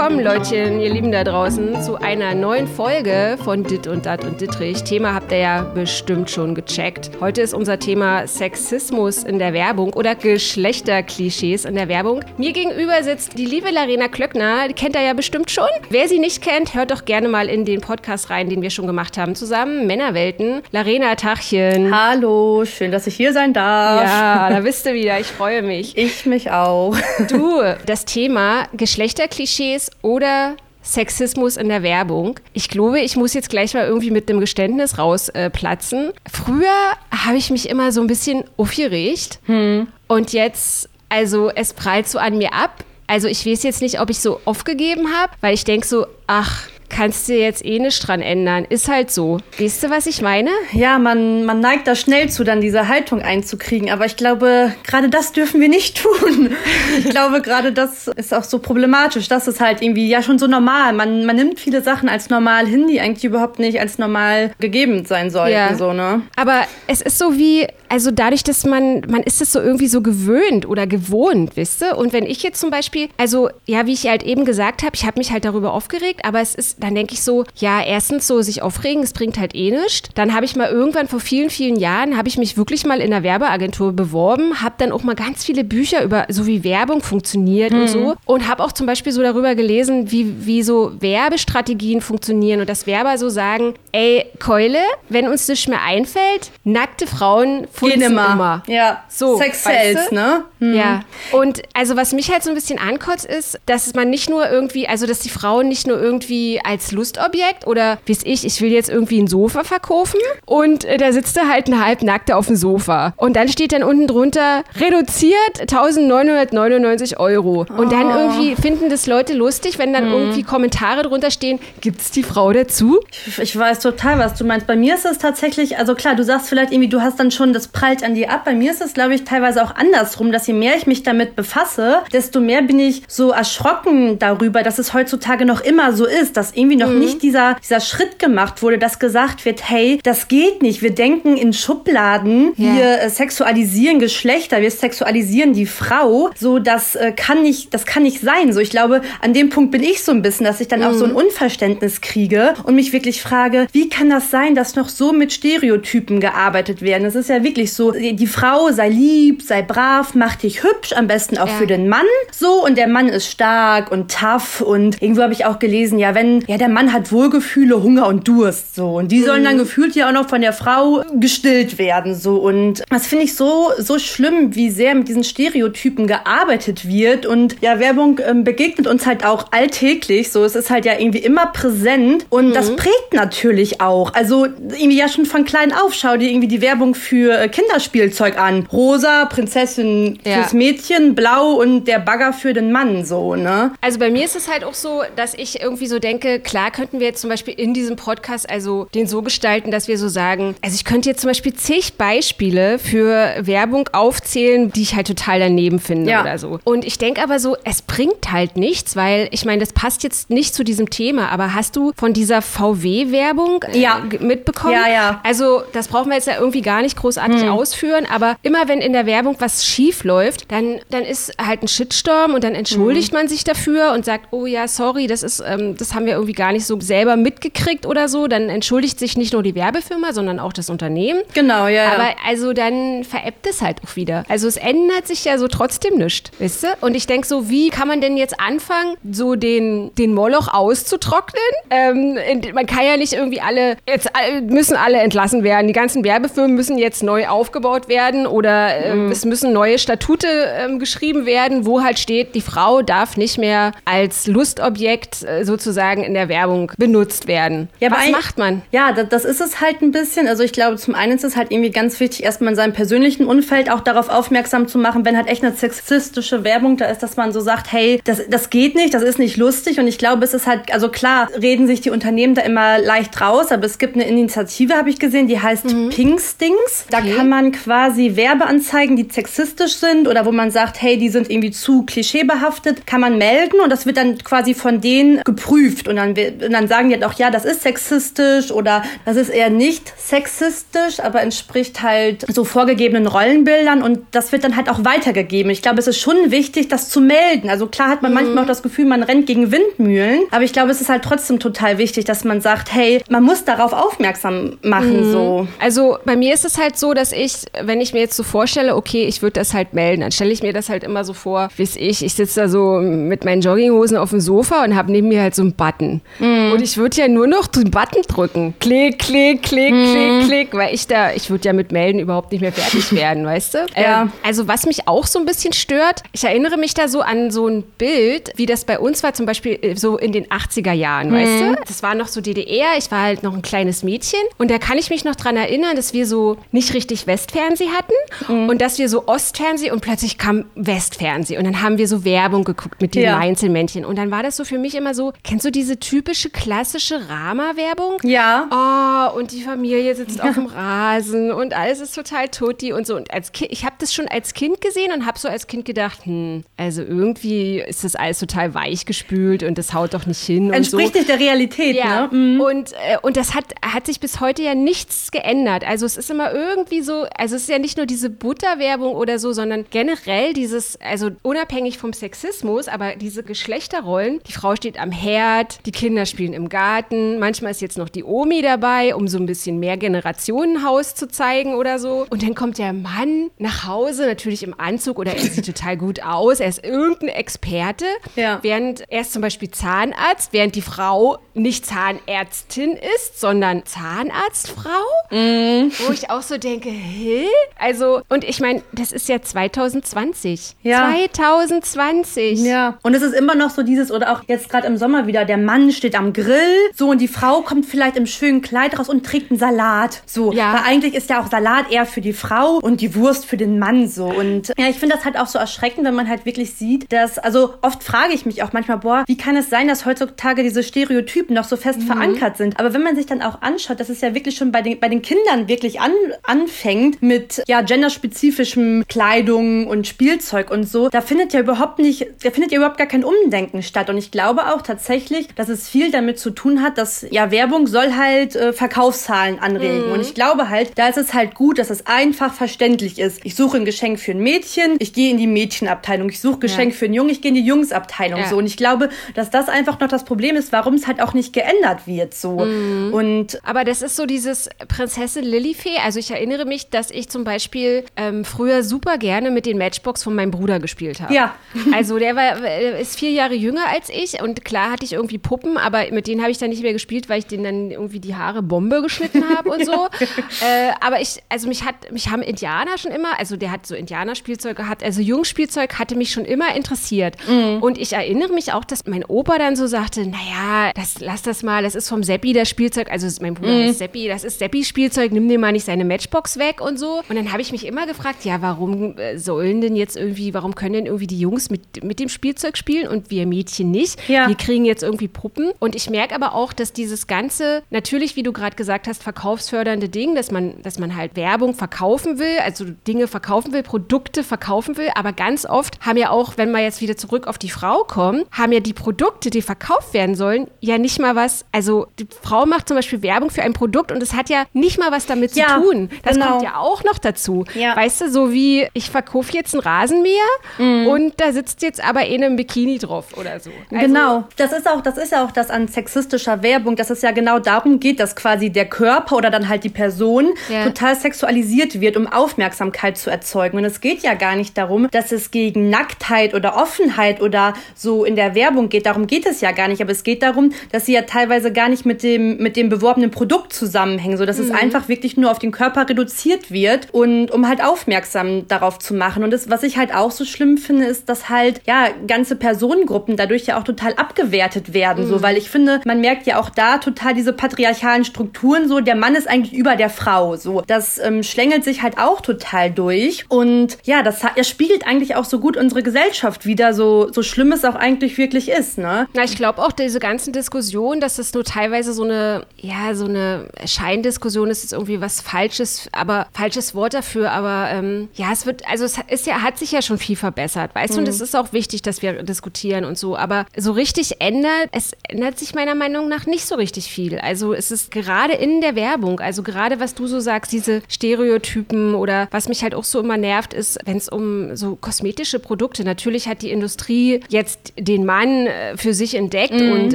willkommen, Leutchen, ihr Lieben da draußen, zu einer neuen Folge von Dit und Dat und Dittrich. Thema habt ihr ja bestimmt schon gecheckt. Heute ist unser Thema Sexismus in der Werbung oder Geschlechterklischees in der Werbung. Mir gegenüber sitzt die liebe Larena Klöckner, die kennt ihr ja bestimmt schon. Wer sie nicht kennt, hört doch gerne mal in den Podcast rein, den wir schon gemacht haben zusammen. Männerwelten. Larena, Tachchen. Hallo, schön, dass ich hier sein darf. Ja, da bist du wieder. Ich freue mich. Ich mich auch. Du, das Thema Geschlechterklischees oder Sexismus in der Werbung. Ich glaube, ich muss jetzt gleich mal irgendwie mit dem Geständnis rausplatzen. Äh, Früher habe ich mich immer so ein bisschen aufgeregt hm. und jetzt, also es prallt so an mir ab. Also ich weiß jetzt nicht, ob ich so aufgegeben habe, weil ich denke so, ach, kannst du jetzt eh nicht dran ändern. Ist halt so. Weißt du, was ich meine? Ja, man, man neigt da schnell zu, dann diese Haltung einzukriegen. Aber ich glaube, gerade das dürfen wir nicht tun. Ich glaube, gerade das ist auch so problematisch. Das ist halt irgendwie ja schon so normal. Man, man nimmt viele Sachen als normal hin, die eigentlich überhaupt nicht als normal gegeben sein sollten. Ja. So, ne? Aber es ist so wie, also dadurch, dass man, man ist es so irgendwie so gewöhnt oder gewohnt, wisst ihr? Und wenn ich jetzt zum Beispiel, also ja, wie ich halt eben gesagt habe, ich habe mich halt darüber aufgeregt, aber es ist dann denke ich so, ja, erstens so sich aufregen, es bringt halt eh nichts. Dann habe ich mal irgendwann vor vielen, vielen Jahren, habe ich mich wirklich mal in der Werbeagentur beworben, habe dann auch mal ganz viele Bücher über, so wie Werbung funktioniert mhm. und so und habe auch zum Beispiel so darüber gelesen, wie, wie so Werbestrategien funktionieren und dass Werber so sagen, ey, Keule, wenn uns das mehr einfällt, nackte Frauen Gehen immer. immer. Ja, so. Sex sells, ne? Mhm. Ja. Und also was mich halt so ein bisschen ankotzt ist, dass man nicht nur irgendwie, also dass die Frauen nicht nur irgendwie als Lustobjekt oder wie es ich, ich will jetzt irgendwie ein Sofa verkaufen und äh, da sitzt er halt ein halbnackter auf dem Sofa. Und dann steht dann unten drunter, reduziert 1999 Euro. Und dann oh. irgendwie finden das Leute lustig, wenn dann mhm. irgendwie Kommentare drunter stehen, gibt es die Frau dazu? Ich, ich weiß total, was du meinst. Bei mir ist es tatsächlich, also klar, du sagst vielleicht irgendwie, du hast dann schon, das prallt an dir ab. Bei mir ist es, glaube ich, teilweise auch andersrum, dass je mehr ich mich damit befasse, desto mehr bin ich so erschrocken darüber, dass es heutzutage noch immer so ist, dass irgendwie noch mhm. nicht dieser, dieser Schritt gemacht wurde, dass gesagt wird, hey, das geht nicht. Wir denken in Schubladen, ja. wir äh, sexualisieren Geschlechter, wir sexualisieren die Frau. So, das äh, kann nicht, das kann nicht sein. So, ich glaube, an dem Punkt bin ich so ein bisschen, dass ich dann mhm. auch so ein mhm. Unverständnis kriege und mich wirklich frage, wie kann das sein, dass noch so mit Stereotypen gearbeitet werden? Es ist ja wirklich so, die Frau sei lieb, sei brav, mach dich hübsch, am besten auch ja. für den Mann. So, und der Mann ist stark und tough und irgendwo habe ich auch gelesen, ja, wenn, ja, der Mann hat Wohlgefühle, Hunger und Durst, so. Und die sollen dann mhm. gefühlt ja auch noch von der Frau gestillt werden, so. Und das finde ich so, so schlimm, wie sehr mit diesen Stereotypen gearbeitet wird. Und ja, Werbung ähm, begegnet uns halt auch alltäglich, so. Es ist halt ja irgendwie immer präsent und mhm. das prägt natürlich auch. Also irgendwie ja schon von klein auf, schau dir irgendwie die Werbung für äh, Kinderspielzeug an. Rosa, Prinzessin ja. fürs Mädchen, blau und der Bagger für den Mann, so, ne? Also bei mir ist es halt auch so, dass ich irgendwie so denke, klar könnten wir jetzt zum Beispiel in diesem Podcast also den so gestalten, dass wir so sagen, also ich könnte jetzt zum Beispiel zig Beispiele für Werbung aufzählen, die ich halt total daneben finde ja. oder so. Und ich denke aber so, es bringt halt nichts, weil ich meine, das passt jetzt nicht zu diesem Thema, aber hast du von dieser VW-Werbung äh, ja. mitbekommen? Ja, ja. Also das brauchen wir jetzt ja irgendwie gar nicht großartig hm. ausführen, aber immer wenn in der Werbung was schief läuft, dann, dann ist halt ein Shitstorm und dann entschuldigt hm. man sich dafür und sagt, oh ja, sorry, das ist, ähm, das haben wir irgendwie gar nicht so selber mitgekriegt oder so, dann entschuldigt sich nicht nur die Werbefirma, sondern auch das Unternehmen. Genau, ja. Aber also dann veräppt es halt auch wieder. Also es ändert sich ja so trotzdem nichts, wisst ihr? Und ich denke so, wie kann man denn jetzt anfangen, so den, den Moloch auszutrocknen? Ähm, man kann ja nicht irgendwie alle, jetzt müssen alle entlassen werden. Die ganzen Werbefirmen müssen jetzt neu aufgebaut werden oder äh, mhm. es müssen neue Statute äh, geschrieben werden, wo halt steht, die Frau darf nicht mehr als Lustobjekt äh, sozusagen in der Werbung benutzt werden. Ja, Was macht man? Ja, das, das, ist es halt ein bisschen. Also ich glaube, zum einen ist es halt irgendwie ganz wichtig, erstmal in seinem persönlichen Umfeld auch darauf aufmerksam zu machen, wenn halt echt eine sexistische Werbung da ist, dass man so sagt, hey, das, das geht nicht, das ist nicht lustig. Und ich glaube, es ist halt, also klar, reden sich die Unternehmen da immer leicht raus, aber es gibt eine Initiative, habe ich gesehen, die heißt mhm. Pinkstings. Da. Kann man quasi Werbeanzeigen, die sexistisch sind oder wo man sagt, hey, die sind irgendwie zu klischeebehaftet, kann man melden und das wird dann quasi von denen geprüft und dann, und dann sagen die halt auch, ja, das ist sexistisch oder das ist eher nicht sexistisch, aber entspricht halt so vorgegebenen Rollenbildern und das wird dann halt auch weitergegeben. Ich glaube, es ist schon wichtig, das zu melden. Also klar hat man mhm. manchmal auch das Gefühl, man rennt gegen Windmühlen, aber ich glaube, es ist halt trotzdem total wichtig, dass man sagt, hey, man muss darauf aufmerksam machen, mhm. so. Also bei mir ist es halt so, dass ich, wenn ich mir jetzt so vorstelle, okay, ich würde das halt melden, dann stelle ich mir das halt immer so vor, wie ich, ich sitze da so mit meinen Jogginghosen auf dem Sofa und habe neben mir halt so einen Button. Mhm. Und ich würde ja nur noch den Button drücken. Klick, klick, klick, mhm. klick, klick, weil ich da, ich würde ja mit Melden überhaupt nicht mehr fertig werden, weißt du? Ja. Ähm, also was mich auch so ein bisschen stört, ich erinnere mich da so an so ein Bild, wie das bei uns war, zum Beispiel äh, so in den 80er Jahren, mhm. weißt du? Das war noch so DDR, ich war halt noch ein kleines Mädchen und da kann ich mich noch dran erinnern, dass wir so nicht richtig Westfernseh hatten mhm. und dass wir so Ostfernseh und plötzlich kam Westfernseh und dann haben wir so Werbung geguckt mit den ja. Einzelmännchen und dann war das so für mich immer so, kennst du diese typische klassische Rama-Werbung? Ja. Oh, und die Familie sitzt ja. auf dem Rasen und alles ist total tutti und so und als kind, ich habe das schon als Kind gesehen und habe so als Kind gedacht, hm, also irgendwie ist das alles total weich gespült und das haut doch nicht hin Entspricht so. nicht der Realität, ja. ne? Mhm. Und, äh, und das hat, hat sich bis heute ja nichts geändert. Also es ist immer irgendwie so, also es ist ja nicht nur diese Butterwerbung oder so, sondern generell dieses, also unabhängig vom Sexismus, aber diese Geschlechterrollen. Die Frau steht am Herd, die Kinder spielen im Garten, manchmal ist jetzt noch die Omi dabei, um so ein bisschen mehr Generationenhaus zu zeigen oder so. Und dann kommt der Mann nach Hause, natürlich im Anzug oder er sieht total gut aus, er ist irgendein Experte, ja. während er ist zum Beispiel Zahnarzt, während die Frau nicht Zahnärztin ist, sondern Zahnarztfrau, mm. wo ich auch so denke, hä? Also, und ich meine, das ist ja 2020. Ja. 2020. Ja. Und es ist immer noch so dieses, oder auch jetzt gerade im Sommer wieder, der Mann steht am Grill, so, und die Frau kommt vielleicht im schönen Kleid raus und trägt einen Salat. So. Ja. Weil eigentlich ist ja auch Salat eher für die Frau und die Wurst für den Mann so. Und ja, ich finde das halt auch so erschreckend, wenn man halt wirklich sieht, dass, also oft frage ich mich auch manchmal, boah, wie kann es sein, dass heutzutage diese Stereotypen noch so fest mhm. verankert sind? Aber wenn man sich dann auch anschaut, dass es ja wirklich schon bei den, bei den Kindern wirklich an, anfängt mit, ja, genderspezifischem Kleidung und Spielzeug und so, da findet ja überhaupt nicht, da findet ja überhaupt gar kein Umdenken statt. Und ich glaube auch tatsächlich, dass es viel damit zu tun hat, dass, ja, Werbung soll halt äh, Verkaufszahlen anregen. Mhm. Und ich glaube halt, da ist es halt gut, dass es einfach verständlich ist. Ich suche ein Geschenk für ein Mädchen, ich gehe in die Mädchenabteilung. Ich suche Geschenk ja. für einen Jungen, ich gehe in die Jungsabteilung. Ja. So. Und ich glaube, dass das einfach noch das Problem ist, warum es halt auch nicht geändert wird. So. Mhm. Und Aber das ist so dieses Prinzessin Lilifee. Also ich erinnere mich, dass ich zum Beispiel ähm, früher super gerne mit den Matchbox von meinem Bruder gespielt habe. Ja. Also der war, ist vier Jahre jünger als ich und klar hatte ich irgendwie Puppen, aber mit denen habe ich dann nicht mehr gespielt, weil ich denen dann irgendwie die Haare Bombe geschnitten habe und so. äh, aber ich, also mich hat, mich haben Indianer schon immer, also der hat so Indianerspielzeug gehabt, also Jungspielzeug hatte mich schon immer interessiert. Mhm. Und ich erinnere mich auch, dass mein Opa dann so sagte, naja, das, lass das mal, das ist vom Seppi das Spielzeug, also mein Bruder mhm. heißt Seppi, das ist Seppis Spielzeug, nimm dir mal nicht seine Matchbox weg und so. Und dann habe ich mich immer gefragt, ja, warum äh, sollen denn jetzt irgendwie, warum können denn irgendwie die Jungs mit, mit dem Spielzeug spielen und wir Mädchen nicht? Ja. Wir kriegen jetzt irgendwie Puppen. Und ich merke aber auch, dass dieses ganze, natürlich, wie du gerade gesagt hast, verkaufsfördernde Ding, dass man, dass man halt Werbung verkaufen will, also Dinge verkaufen will, Produkte verkaufen will, aber ganz oft haben ja auch, wenn wir jetzt wieder zurück auf die Frau kommen, haben ja die Produkte, die verkauft werden sollen, ja nicht mal was, also die Frau macht zum Beispiel Werbung für ein Produkt und es hat ja nicht mal was damit ja, zu tun. Das genau. kommt ja auch noch dazu. Ja. Weißt du, so wie ich verkaufe jetzt ein Rasenmäher mhm. und da sitzt jetzt aber eh ein Bikini drauf oder so. Also genau, das ist auch, das ist ja auch das an sexistischer Werbung, dass es ja genau darum geht, dass quasi der Körper oder dann halt die Person ja. total sexualisiert wird, um Aufmerksamkeit zu erzeugen. Und es geht ja gar nicht darum, dass es gegen Nacktheit oder Offenheit oder so in der Werbung geht. Darum geht es ja gar nicht. Aber es geht darum, dass sie ja teilweise gar nicht mit dem, mit dem beworbenen Produkt zusammenhängen, so dass mhm. es einfach wirklich nur auf den Körper reduziert wird und um halt aufmerksam darauf zu machen. Und das, was ich halt auch so schlimm finde, ist, dass halt, ja, ganze Personengruppen dadurch ja auch total abgewertet werden, mhm. so, weil ich finde, man merkt ja auch da total diese patriarchalen Strukturen, so, der Mann ist eigentlich über der Frau, so. Das ähm, schlängelt sich halt auch total durch. Und ja, das, das spiegelt eigentlich auch so gut unsere Gesellschaft wieder, so, so schlimm es auch eigentlich wirklich ist, ne? Na, ich glaube auch, diese ganzen Diskussionen, dass es nur teilweise so eine, ja, so eine Scheindiskussion ist, ist irgendwie was Falsches aber falsches Wort dafür, aber ähm, ja, es wird, also es ist ja, hat sich ja schon viel verbessert, weißt mhm. du, und es ist auch wichtig, dass wir diskutieren und so, aber so richtig ändert, es ändert sich meiner Meinung nach nicht so richtig viel. Also es ist gerade in der Werbung, also gerade was du so sagst, diese Stereotypen oder was mich halt auch so immer nervt, ist, wenn es um so kosmetische Produkte, natürlich hat die Industrie jetzt den Mann äh, für sich entdeckt mhm. und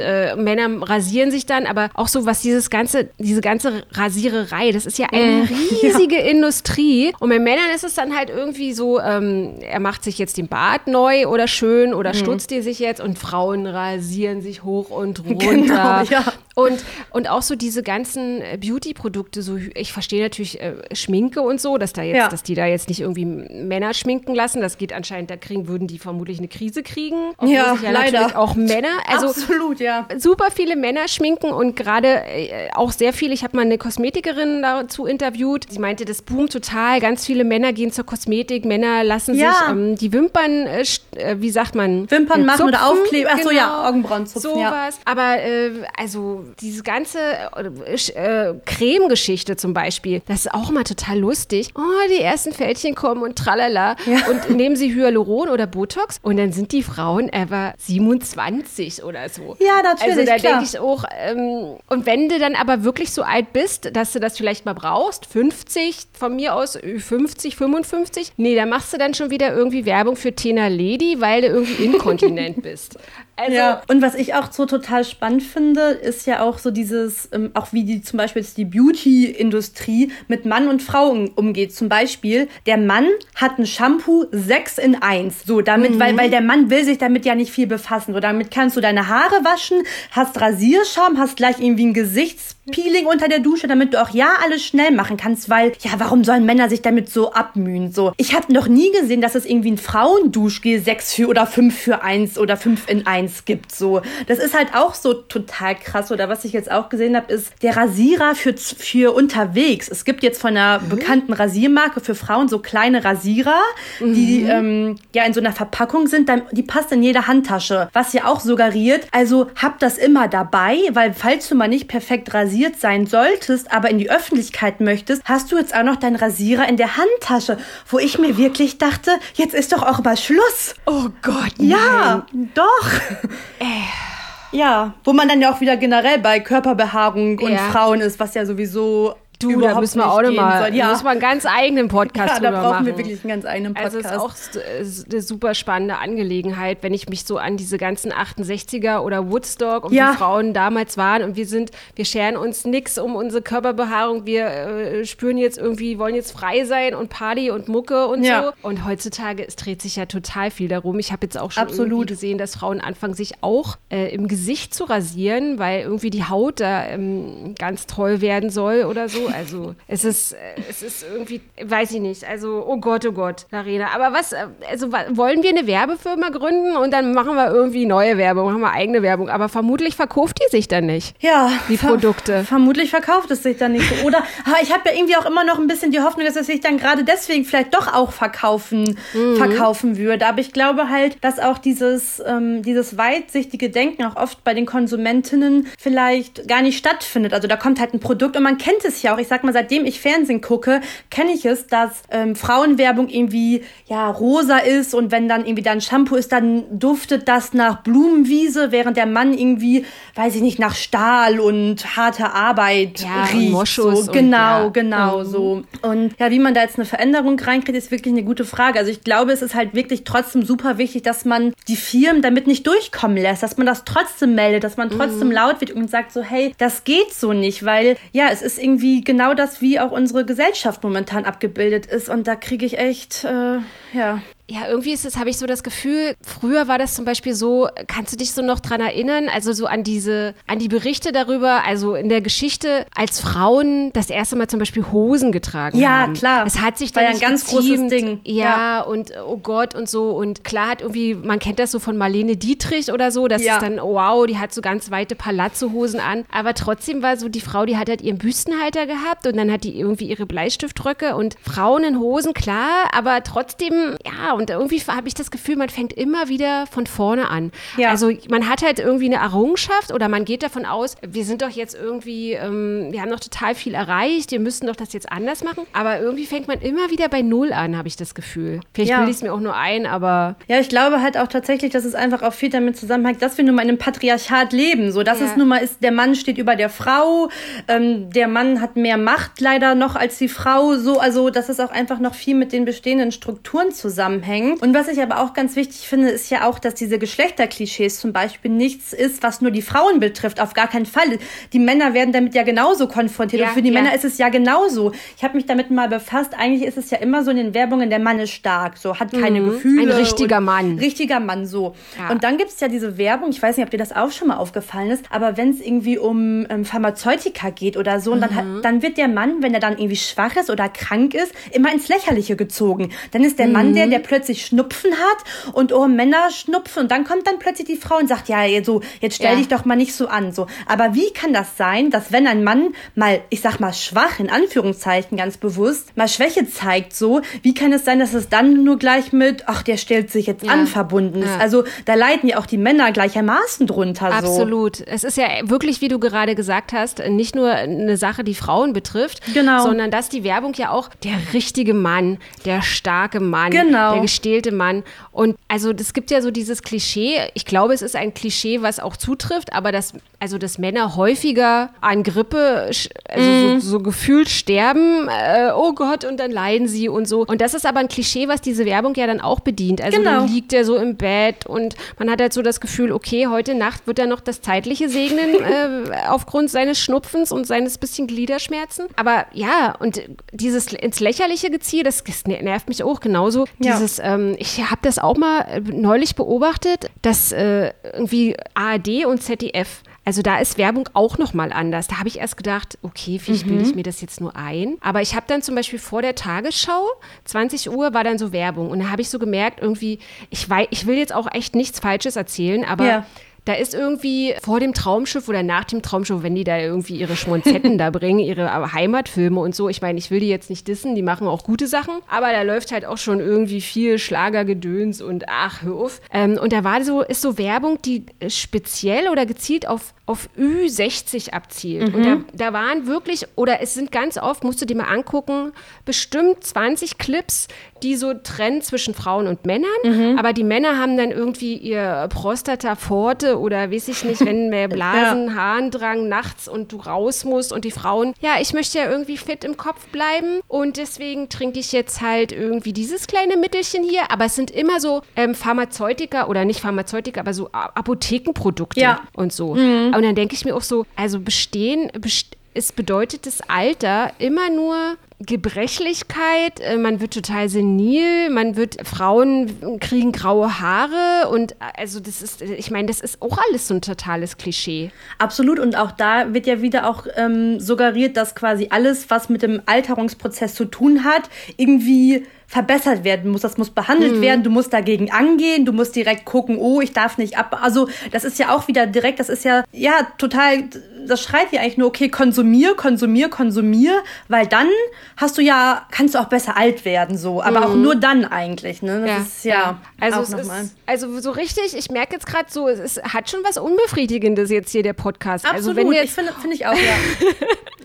äh, Männer rasieren sich dann, aber auch so was dieses ganze, diese ganze Rasiererei, das ist ja eine mhm. riesige ja. Industrie und bei Männern ist es dann halt irgendwie so, ähm, er macht sich jetzt den Bart neu oder schön oder mhm. stutzt die sich jetzt und Frauen rasieren sich hoch und runter. Genau, ja. Und, und auch so diese ganzen äh, Beauty-Produkte, so ich verstehe natürlich äh, Schminke und so, dass da jetzt, ja. dass die da jetzt nicht irgendwie Männer schminken lassen. Das geht anscheinend, da kriegen, würden die vermutlich eine Krise kriegen. Ja, ja, leider. Auch Männer. Also Absolut, ja. Super viele Männer schminken und gerade äh, auch sehr viele, ich habe mal eine Kosmetikerin dazu interviewt. Sie meinte, das boomt total. Ganz viele Männer gehen zur Kosmetik, Männer lassen ja. sich ähm, die Wimpern, äh, äh wie sagt man? Wimpern machen zupfen. oder aufkleben. Achso, genau. ja, Augenbrauen zupfen. Sowas. Ja. Aber äh, also diese ganze äh, Creme-Geschichte zum Beispiel, das ist auch mal total lustig. Oh, die ersten Fältchen kommen und tralala. Ja. Und nehmen sie Hyaluron oder Botox und dann sind die Frauen ever 27 oder so. Ja, natürlich. Also da denke ich auch, ähm, und wenn du dann aber wirklich so alt bist, dass du das vielleicht mal brauchst, 50, von mir aus 50, 55, nee, da machst du dann schon wieder irgendwie Werbung für Tena Lady, weil du irgendwie inkontinent bist. Also, ja. Und was ich auch so total spannend finde, ist ja auch so dieses, ähm, auch wie die zum Beispiel jetzt die Beauty-Industrie mit Mann und Frau umgeht. Zum Beispiel, der Mann hat ein Shampoo 6 in 1. So, damit, mhm. weil, weil der Mann will sich damit ja nicht viel befassen. So, damit kannst du deine Haare waschen, hast Rasierschaum, hast gleich irgendwie ein Gesichtspeeling unter der Dusche, damit du auch ja alles schnell machen kannst, weil, ja, warum sollen Männer sich damit so abmühen? So, ich habe noch nie gesehen, dass es irgendwie ein Frauenduschgel 6 für oder 5 für 1 oder 5 in 1 eins gibt. So, das ist halt auch so total krass. Oder was ich jetzt auch gesehen habe, ist der Rasierer für, für unterwegs. Es gibt jetzt von einer mhm. bekannten Rasiermarke für Frauen so kleine Rasierer, mhm. die ähm, ja in so einer Verpackung sind. Die passt in jede Handtasche. Was ja auch suggeriert, also hab das immer dabei, weil falls du mal nicht perfekt rasiert sein solltest, aber in die Öffentlichkeit möchtest, hast du jetzt auch noch deinen Rasierer in der Handtasche, wo ich mir wirklich dachte, jetzt ist doch auch mal Schluss. Oh Gott. Ja, nein. doch. Äh. Ja, wo man dann ja auch wieder generell bei Körperbehaarung und ja. Frauen ist, was ja sowieso Du, da müssen wir auch nochmal, ja. muss man einen ganz eigenen Podcast ja, da brauchen machen. wir wirklich einen ganz eigenen Podcast. Also ist auch eine super spannende Angelegenheit, wenn ich mich so an diese ganzen 68er oder Woodstock und ja. wie Frauen damals waren und wir sind, wir scheren uns nichts um unsere Körperbehaarung, wir äh, spüren jetzt irgendwie, wollen jetzt frei sein und Party und Mucke und ja. so. Und heutzutage, es dreht sich ja total viel darum. Ich habe jetzt auch schon Absolut. gesehen, dass Frauen anfangen, sich auch äh, im Gesicht zu rasieren, weil irgendwie die Haut da ähm, ganz toll werden soll oder so. Also es ist, es ist irgendwie, weiß ich nicht. Also, oh Gott, oh Gott, Arena. Aber was, also wollen wir eine Werbefirma gründen und dann machen wir irgendwie neue Werbung, machen wir eigene Werbung. Aber vermutlich verkauft die sich dann nicht. Ja. Die ver Produkte. Vermutlich verkauft es sich dann nicht so. Oder, aber ich habe ja irgendwie auch immer noch ein bisschen die Hoffnung, dass es sich dann gerade deswegen vielleicht doch auch verkaufen, mhm. verkaufen würde. Aber ich glaube halt, dass auch dieses, ähm, dieses weitsichtige Denken auch oft bei den Konsumentinnen vielleicht gar nicht stattfindet. Also da kommt halt ein Produkt und man kennt es ja auch. Ich sag mal, seitdem ich Fernsehen gucke, kenne ich es, dass ähm, Frauenwerbung irgendwie ja rosa ist und wenn dann irgendwie dann Shampoo ist, dann duftet das nach Blumenwiese, während der Mann irgendwie, weiß ich nicht, nach Stahl und harter Arbeit ja, riecht. Moschus so. Genau, ja. genau mhm. so. Und ja, wie man da jetzt eine Veränderung reinkriegt, ist wirklich eine gute Frage. Also ich glaube, es ist halt wirklich trotzdem super wichtig, dass man die Firmen damit nicht durchkommen lässt, dass man das trotzdem meldet, dass man trotzdem mhm. laut wird und sagt so, hey, das geht so nicht, weil ja, es ist irgendwie genau das, wie auch unsere Gesellschaft momentan abgebildet ist. Und da kriege ich echt, äh, ja, ja, irgendwie ist es, habe ich so das Gefühl, früher war das zum Beispiel so, kannst du dich so noch dran erinnern, also so an diese, an die Berichte darüber, also in der Geschichte, als Frauen das erste Mal zum Beispiel Hosen getragen ja, haben. Ja, klar. Es hat sich dann ja ein ganz großes Ding. Ja, ja, und oh Gott und so. Und klar hat irgendwie, man kennt das so von Marlene Dietrich oder so, das ja. ist dann, oh wow, die hat so ganz weite Palazzo-Hosen an. Aber trotzdem war so die Frau, die hat halt ihren Büstenhalter gehabt und dann hat die irgendwie ihre Bleistiftröcke und Frauen in Hosen, klar, aber trotzdem, ja, und irgendwie habe ich das Gefühl, man fängt immer wieder von vorne an. Ja. Also man hat halt irgendwie eine Errungenschaft oder man geht davon aus, wir sind doch jetzt irgendwie, ähm, wir haben doch total viel erreicht, wir müssten doch das jetzt anders machen. Aber irgendwie fängt man immer wieder bei Null an, habe ich das Gefühl. Vielleicht Ja. bilde ich es mir auch nur ein, aber Ja, ich glaube halt auch tatsächlich, dass es einfach auch viel damit zusammenhängt, dass wir nun mal in einem Patriarchat leben. So, dass Ja. es nun mal ist, der Mann steht über der Frau, ähm, der Mann hat mehr Macht leider noch als die Frau. So, also dass es auch einfach noch viel mit den bestehenden Strukturen zusammenhängt. Und was ich aber auch ganz wichtig finde, ist ja auch, dass diese Geschlechterklischees zum Beispiel nichts ist, was nur die Frauen betrifft. Auf gar keinen Fall. Die Männer werden damit ja genauso konfrontiert. Ja, und für die ja. Männer ist es ja genauso. Ich habe mich damit mal befasst. Eigentlich ist es ja immer so in den Werbungen, der Mann ist stark, so hat keine Gefühle. Mhm. Ein richtiger Mann. Richtiger Mann, so. Ja. Und dann gibt's ja diese Werbung, ich weiß nicht, ob dir das auch schon mal aufgefallen ist, aber wenn es irgendwie um ähm, Pharmazeutika geht oder so, und dann, Mhm. hat, dann wird der Mann, wenn er dann irgendwie schwach ist oder krank ist, immer ins Lächerliche gezogen. Dann ist der Mann Mhm. der, der plötzlich Schnupfen hat und oh, Männer schnupfen und dann kommt dann plötzlich die Frau und sagt, ja, so, jetzt stell Ja. dich doch mal nicht so an, so. Aber wie kann das sein, dass wenn ein Mann mal, ich sag mal, schwach, in Anführungszeichen ganz bewusst, mal Schwäche zeigt, so, wie kann es sein, dass es dann nur gleich mit, ach, der stellt sich jetzt Ja. an, verbunden ist? Ja. Also da leiden ja auch die Männer gleichermaßen drunter. So. Absolut. Es ist ja wirklich, wie du gerade gesagt hast, nicht nur eine Sache, die Frauen betrifft, Genau. sondern dass die Werbung ja auch der richtige Mann, der starke Mann, Genau. der gestählte Mann. Und also es gibt ja so dieses Klischee, ich glaube, es ist ein Klischee, was auch zutrifft, aber dass, also dass Männer häufiger an Grippe, also Mhm. so, so gefühlt sterben, äh, oh Gott, und dann leiden sie und so. Und das ist aber ein Klischee, was diese Werbung ja dann auch bedient. Also Genau. dann liegt er so im Bett und man hat halt so das Gefühl, okay, heute Nacht wird er noch das Zeitliche segnen äh, aufgrund seines Schnupfens und seines bisschen Gliederschmerzen. Aber ja, und dieses ins Lächerliche Geziel, das, das nervt mich auch genauso. Ja. Dieses, ähm, ich habe das auch mal äh, neulich beobachtet, dass äh, irgendwie ARD und ZDF also da ist Werbung auch noch mal anders. Da habe ich erst gedacht, okay, vielleicht bilde ich mir das jetzt nur ein. Aber ich habe dann zum Beispiel vor der Tagesschau, 20 Uhr, war dann so Werbung. Und da habe ich so gemerkt, irgendwie, ich, wei ich will jetzt auch echt nichts Falsches erzählen, aber Ja. Da ist irgendwie vor dem Traumschiff oder nach dem Traumschiff, wenn die da irgendwie ihre Schmonzetten da bringen, ihre Heimatfilme und so. Ich meine, ich will die jetzt nicht dissen, die machen auch gute Sachen, aber da läuft halt auch schon irgendwie viel Schlagergedöns und ach, hör auf. Ähm, und da war so, ist so Werbung, die äh, speziell oder gezielt auf, auf Ü60 abzielt. Und da, da waren wirklich, oder es sind ganz oft, musst du dir mal angucken, bestimmt 20 Clips, die so trennen zwischen Frauen und Männern. Aber die Männer haben dann irgendwie ihr Prostata-Forte oder weiß ich nicht, wenn mehr Blasen, Harndrang nachts und du raus musst und die Frauen, ja, ich möchte ja irgendwie fit im Kopf bleiben und deswegen trinke ich jetzt halt irgendwie dieses kleine Mittelchen hier. Aber es sind immer so ähm, Pharmazeutika oder nicht Pharmazeutika, aber so Apothekenprodukte Ja. und so. Und dann denke ich mir auch so, also bestehen, best es bedeutet das Alter immer nur Gebrechlichkeit, äh, man wird total senil, man wird, Frauen kriegen graue Haare und äh, also das ist, ich meine, das ist auch alles so ein totales Klischee. Absolut. Und auch da wird ja wieder auch ähm, suggeriert, dass quasi alles, was mit dem Alterungsprozess zu tun hat, irgendwie verbessert werden muss. Das muss behandelt werden. Du musst dagegen angehen. Du musst direkt gucken, oh, ich darf nicht ab. Also das ist ja auch wieder direkt, das ist ja, ja, total, das schreit ja eigentlich nur, okay, konsumier, konsumier, konsumier, weil dann hast du ja, kannst du auch besser alt werden, so. Aber auch nur dann eigentlich, ne? Das ist ja, Also auch es ist, mal. also so richtig, ich merke jetzt gerade so, es ist, hat schon was Unbefriedigendes jetzt hier der Podcast. Absolut, Also wenn wir ich jetzt finde finde ich auch, ja.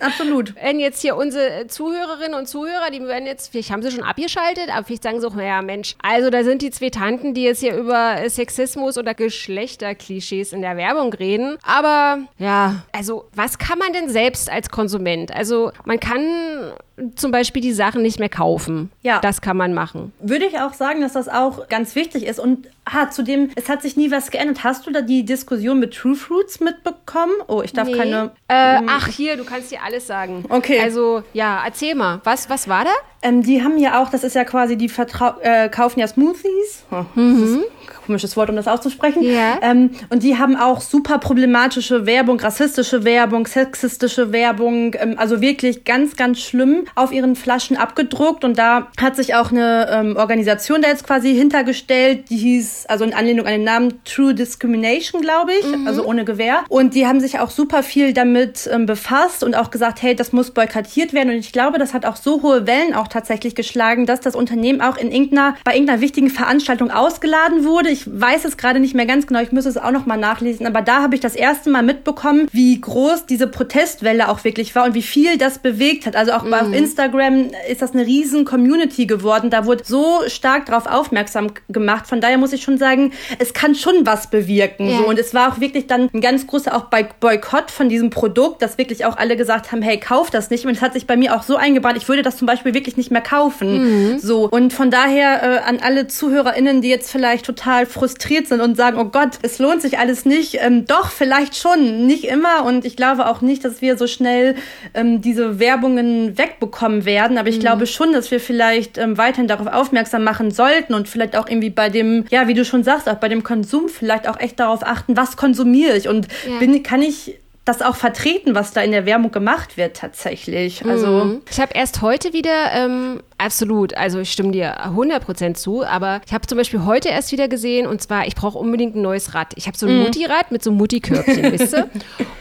Absolut. wenn jetzt hier unsere Zuhörerinnen und Zuhörer, die werden jetzt, vielleicht haben sie schon abgeschaltet, aber vielleicht sagen auch, naja, Mensch, also da sind die zwei Tanten, die jetzt hier über Sexismus oder Geschlechterklischees in der Werbung reden. Aber ja, also was kann man denn selbst als Konsument? Also man kann zum Beispiel die Sachen nicht mehr kaufen. Ja. Das kann man machen. Würde ich auch sagen, dass das auch ganz wichtig ist. Und ah, zudem, es hat sich nie was geändert. Hast du da die Diskussion mit True Fruits mitbekommen? Oh, ich darf Nee. keine. Äh, ach, hier, du kannst dir alles sagen. Okay. Also, ja, erzähl mal. Was, was war da? Ähm, die haben ja auch, das ist ja quasi, die vertrau äh, kaufen ja Smoothies. Oh, das ist komisches Wort, um das auszusprechen. Ja. Ähm, und die haben auch super problematische Werbung, rassistische Werbung, sexistische Werbung, ähm, also wirklich ganz, ganz schlimm auf ihren Flaschen abgedruckt. Und da hat sich auch eine ähm, Organisation da jetzt quasi hintergestellt, die hieß, also in Anlehnung an den Namen True Discrimination, glaube ich, mhm. also ohne Gewehr. Und die haben sich auch super viel damit ähm, befasst und auch gesagt, hey, das muss boykottiert werden. Und ich glaube, das hat auch so hohe Wellen auch tatsächlich geschlagen, dass das Unternehmen auch in irgendeiner, bei irgendeiner wichtigen Veranstaltung ausgeladen wurde. Ich weiß es gerade nicht mehr ganz genau, ich müsste es auch noch mal nachlesen, aber da habe ich das erste Mal mitbekommen, wie groß diese Protestwelle auch wirklich war und wie viel das bewegt hat. Also auch mhm. auf Instagram ist das eine riesen Community geworden. Da wurde so stark darauf aufmerksam gemacht. Von daher muss ich schon sagen, es kann schon was bewirken. Ja. So. Und es war auch wirklich dann ein ganz großer auch Boykott von diesem Produkt, dass wirklich auch alle gesagt haben, hey, kauf das nicht. Und es hat sich bei mir auch so eingebrannt, ich würde das zum Beispiel wirklich nicht mehr kaufen. Mhm. So. Und von daher äh, an alle ZuhörerInnen, die jetzt vielleicht total frustriert sind und sagen, oh Gott, es lohnt sich alles nicht. Ähm, doch, vielleicht schon. Nicht immer. Und ich glaube auch nicht, dass wir so schnell ähm, diese Werbungen wegbekommen werden. Aber ich mhm. glaube schon, dass wir vielleicht ähm, weiterhin darauf aufmerksam machen sollten und vielleicht auch irgendwie bei dem, ja, wie du schon sagst, auch bei dem Konsum vielleicht auch echt darauf achten, was konsumiere ich und ja. bin, kann ich das auch vertreten, was da in der Werbung gemacht wird tatsächlich. Also mhm. ich habe erst heute wieder ähm, absolut, also ich stimme dir 100% zu, aber ich habe zum Beispiel heute erst wieder gesehen und zwar, ich brauche unbedingt ein neues Rad. Ich habe so ein mhm. Mutti-Rad mit so einem Mutti-Körbchen, wisst ihr?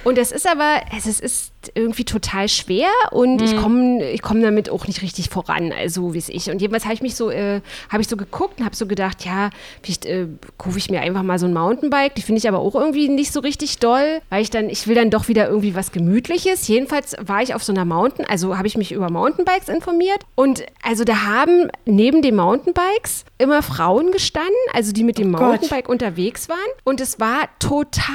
Und das ist aber, es ist irgendwie total schwer und mhm. ich komme ich komm damit auch nicht richtig voran, also wie es ich. Und jedenfalls habe ich mich so, äh, habe ich so geguckt und habe so gedacht, ja, vielleicht äh, kaufe ich mir einfach mal so ein Mountainbike. Die finde ich aber auch irgendwie nicht so richtig doll, weil ich dann, ich will dann doch wieder irgendwie was Gemütliches. Jedenfalls war ich auf so einer Mountain, also habe ich mich über Mountainbikes informiert und also da haben neben den Mountainbikes immer Frauen gestanden, also die mit dem oh Mountainbike unterwegs waren. Und es war total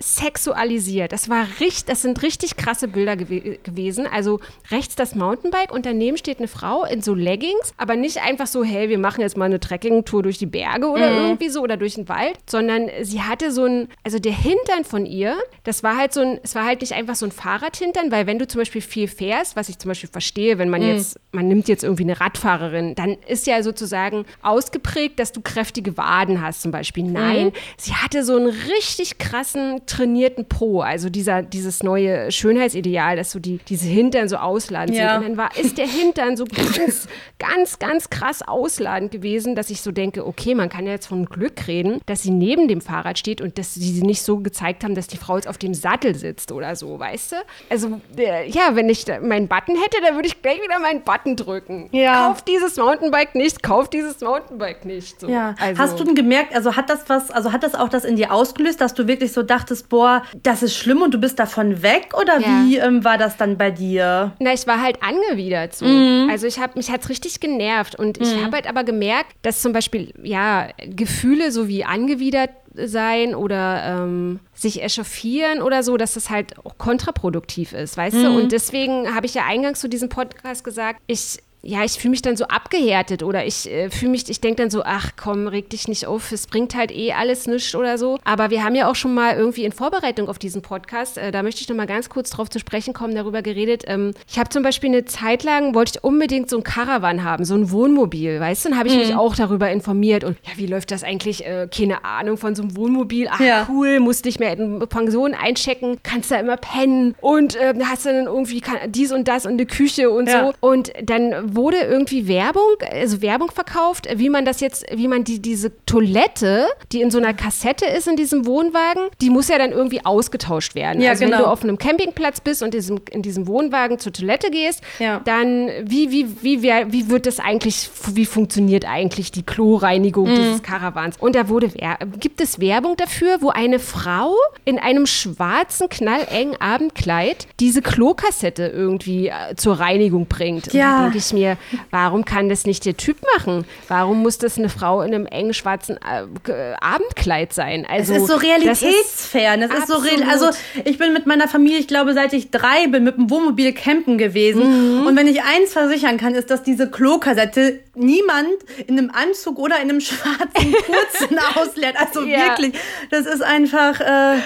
sexualisiert. Das war richtig, das sind richtig krasse Bilder gew gewesen. Also rechts das Mountainbike und daneben steht eine Frau in so Leggings, aber nicht einfach so, hey, wir machen jetzt mal eine Trekkingtour durch die Berge oder mhm. irgendwie so oder durch den Wald, sondern sie hatte so ein, also der Hintern von ihr, das war halt so ein, es war halt nicht einfach so ein Fahrradhintern, weil wenn du zum Beispiel viel fährst, was ich zum Beispiel verstehe, wenn man mhm. jetzt, man nimmt jetzt irgendwie eine Radfahrerin, dann ist ja sozusagen ausgeprägt, dass du kräftige Waden hast zum Beispiel. Nein, mhm. sie hatte so einen richtig krassen trainierten Po, also dieser, dieses neue Schönheitsideal, dass so die, diese Hintern so ausladend ja. sind. Und dann war, ist der Hintern so ganz, ganz, ganz krass ausladend gewesen, dass ich so denke, okay, man kann ja jetzt von Glück reden, dass sie neben dem Fahrrad steht und dass sie nicht so gezeigt haben, dass die Frau jetzt auf dem Sattel sitzt oder so, weißt du? Also, äh, ja, wenn ich meinen Button hätte, dann würde ich gleich wieder meinen Button drücken. Ja. Kauf dieses Mountainbike nicht, kauf dieses Mountainbike nicht. So. Ja. Also. Hast du denn gemerkt, also hat das was, also hat das auch das in dir ausgelöst, dass du wirklich so dachtest, dachtest, boah, das ist schlimm und du bist davon weg? Oder ja. wie ähm, war das dann bei dir? Na, ich war halt angewidert so. Mhm. Also ich habe mich hat's richtig genervt und ich mhm. habe halt aber gemerkt, dass zum Beispiel ja Gefühle so wie angewidert sein oder ähm, sich echauffieren oder so, dass das halt auch kontraproduktiv ist, weißt mhm. du? Und deswegen habe ich ja eingangs zu diesem Podcast gesagt, ich ja, ich fühle mich dann so abgehärtet oder ich äh, fühle mich, ich denke dann so, ach komm, reg dich nicht auf, es bringt halt eh alles nichts oder so. Aber wir haben ja auch schon mal irgendwie in Vorbereitung auf diesen Podcast, äh, da möchte ich noch mal ganz kurz drauf zu sprechen kommen, darüber geredet. Ähm, ich habe zum Beispiel eine Zeit lang, wollte ich unbedingt so ein Caravan haben, so ein Wohnmobil, weißt du? Dann habe ich mhm. mich auch darüber informiert und ja, wie läuft das eigentlich? Äh, keine Ahnung von so einem Wohnmobil. Ach ja. cool, musst nicht mehr in Pension einchecken, kannst da immer pennen und äh, hast dann irgendwie dies und das und eine Küche und ja. so. Und dann wurde irgendwie Werbung, also Werbung verkauft, wie man das jetzt, wie man die, diese Toilette, die in so einer Kassette ist in diesem Wohnwagen, die muss ja dann irgendwie ausgetauscht werden. Ja, also genau. wenn du auf einem Campingplatz bist und diesem, in diesem Wohnwagen zur Toilette gehst, ja. dann wie, wie, wie, wie, wie wird das eigentlich, wie funktioniert eigentlich die Kloreinigung mhm. dieses Karawans? Und da wurde, gibt es Werbung dafür, wo eine Frau in einem schwarzen, knallengen Abendkleid diese Klokassette irgendwie äh, zur Reinigung bringt. Ja. Und da denke ich mir, warum kann das nicht der Typ machen? Warum muss das eine Frau in einem engen schwarzen äh, Abendkleid sein? Also, es ist so realitätsfern. Das ist, das ist so real. Also ich bin mit meiner Familie, ich glaube, seit ich drei bin, mit dem Wohnmobil campen gewesen. Mhm. Und wenn ich eins versichern kann, ist, dass diese Klokassette niemand in einem Anzug oder in einem schwarzen kurzen ausleert. Also ja. wirklich, das ist einfach. Äh,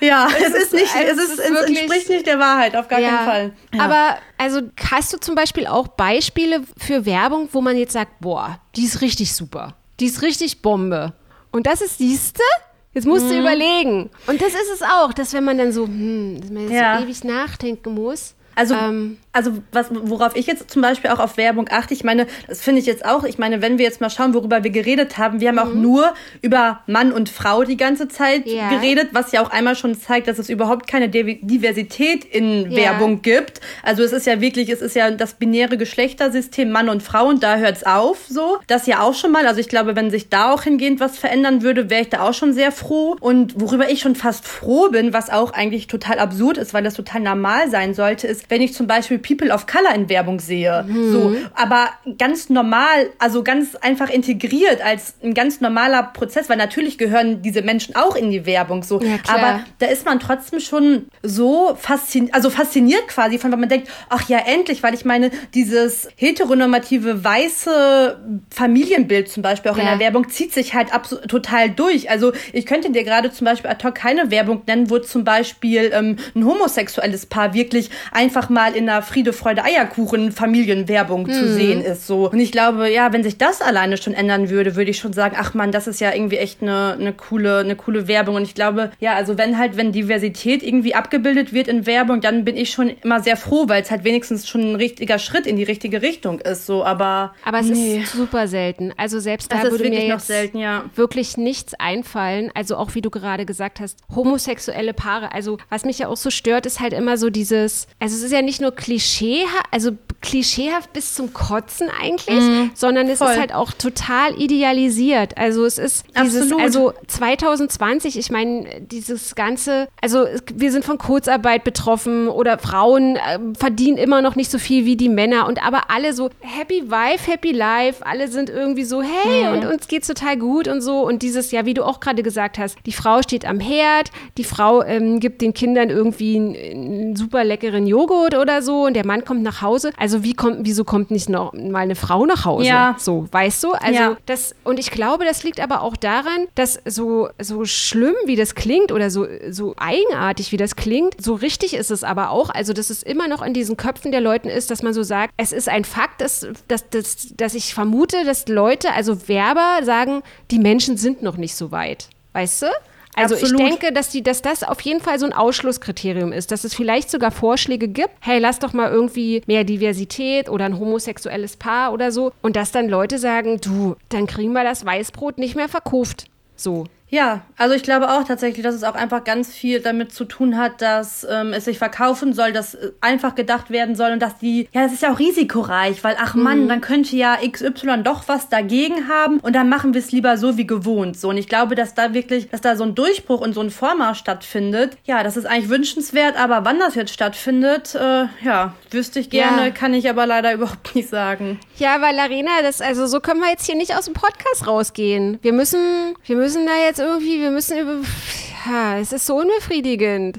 ja, es, es ist, nicht, es, ist, es entspricht nicht der Wahrheit, auf gar ja, keinen Fall. Ja. Aber also hast du zum Beispiel auch Beispiele für Werbung, wo man jetzt sagt, boah, die ist richtig super, die ist richtig Bombe. Und das ist, siehste, Jetzt musst du mhm. überlegen. Und das ist es auch, dass wenn man dann so, hm, dass man jetzt ja. so ewig nachdenken muss. Also ähm, also was, worauf ich jetzt zum Beispiel auch auf Werbung achte, ich meine, das finde ich jetzt auch, ich meine, wenn wir jetzt mal schauen, worüber wir geredet haben, wir haben mhm. auch nur über Mann und Frau die ganze Zeit ja. geredet, was ja auch einmal schon zeigt, dass es überhaupt keine Diversität in ja. Werbung gibt. Also es ist ja wirklich, es ist ja das binäre Geschlechtersystem Mann und Frau und da hört es auf so. Das ja auch schon mal, also ich glaube, wenn sich da auch hingehend was verändern würde, wäre ich da auch schon sehr froh. Und worüber ich schon fast froh bin, was auch eigentlich total absurd ist, weil das total normal sein sollte, ist, wenn ich zum Beispiel People of Color in Werbung sehe. Mhm. So, aber ganz normal, also ganz einfach integriert als ein ganz normaler Prozess, weil natürlich gehören diese Menschen auch in die Werbung so. Ja, aber da ist man trotzdem schon so fasziniert, also fasziniert quasi von, weil man denkt, ach ja, endlich, weil ich meine, dieses heteronormative weiße Familienbild zum Beispiel auch ja. in der Werbung zieht sich halt total durch. Also ich könnte dir gerade zum Beispiel ad hoc keine Werbung nennen, wo zum Beispiel ähm, ein homosexuelles Paar wirklich einfach mal in einer Friede, Freude, Eierkuchen Familienwerbung mhm. zu sehen ist. So. Und ich glaube, ja, wenn sich das alleine schon ändern würde, würde ich schon sagen, ach man, das ist ja irgendwie echt eine, eine coole, eine coole Werbung. Und ich glaube, ja, also wenn halt, wenn Diversität irgendwie abgebildet wird in Werbung, dann bin ich schon immer sehr froh, weil es halt wenigstens schon ein richtiger Schritt in die richtige Richtung ist. So, aber. Aber es nee. ist super selten. Also selbst da würde mir jetzt selten, ja. wirklich nichts einfallen. Also auch wie du gerade gesagt hast, homosexuelle Paare. Also was mich ja auch so stört, ist halt immer so dieses, also es ist ja nicht nur Klischee, klischeehaft, also klischeehaft bis zum Kotzen eigentlich, mm, sondern es voll. ist halt auch total idealisiert. Also es ist dieses, Absolut. also 2020, ich meine, dieses ganze, also wir sind von Kurzarbeit betroffen oder Frauen äh, verdienen immer noch nicht so viel wie die Männer und aber alle so happy wife, happy life, alle sind irgendwie so, hey, mm. und uns geht's total gut und so und dieses, ja, wie du auch gerade gesagt hast, die Frau steht am Herd, die Frau ähm, gibt den Kindern irgendwie einen, einen super leckeren Joghurt oder so und der Mann kommt nach Hause. Also wie kommt, wieso kommt nicht noch mal eine Frau nach Hause? Ja. So, weißt du? Also ja. das, und ich glaube, das liegt aber auch daran, dass so, so schlimm, wie das klingt oder so, so eigenartig, wie das klingt, so richtig ist es aber auch. Also, dass es immer noch in diesen Köpfen der Leuten ist, dass man so sagt, es ist ein Fakt, dass, dass, dass, dass ich vermute, dass Leute, also Werber, sagen, die Menschen sind noch nicht so weit. Weißt du? Also Absolut. ich denke, dass, die, dass das auf jeden Fall so ein Ausschlusskriterium ist, dass es vielleicht sogar Vorschläge gibt, hey, lass doch mal irgendwie mehr Diversität oder ein homosexuelles Paar oder so. Und dass dann Leute sagen, du, dann kriegen wir das Weißbrot nicht mehr verkauft. So. Ja, also ich glaube auch tatsächlich, dass es auch einfach ganz viel damit zu tun hat, dass ähm, es sich verkaufen soll, dass äh, einfach gedacht werden soll und dass die, ja, das ist ja auch risikoreich, weil ach Mann, mhm. dann könnte ja XY doch was dagegen haben und dann machen wir es lieber so wie gewohnt. So und ich glaube, dass da wirklich, dass da so ein Durchbruch und so ein Vormarsch stattfindet. Ja, das ist eigentlich wünschenswert, aber wann das jetzt stattfindet, äh, ja, wüsste ich gerne, ja. kann ich aber leider überhaupt nicht sagen. Ja, weil Arena, das also so können wir jetzt hier nicht aus dem Podcast rausgehen. Wir müssen, wir müssen da jetzt irgendwie, wir müssen über. Ja, es ist so unbefriedigend.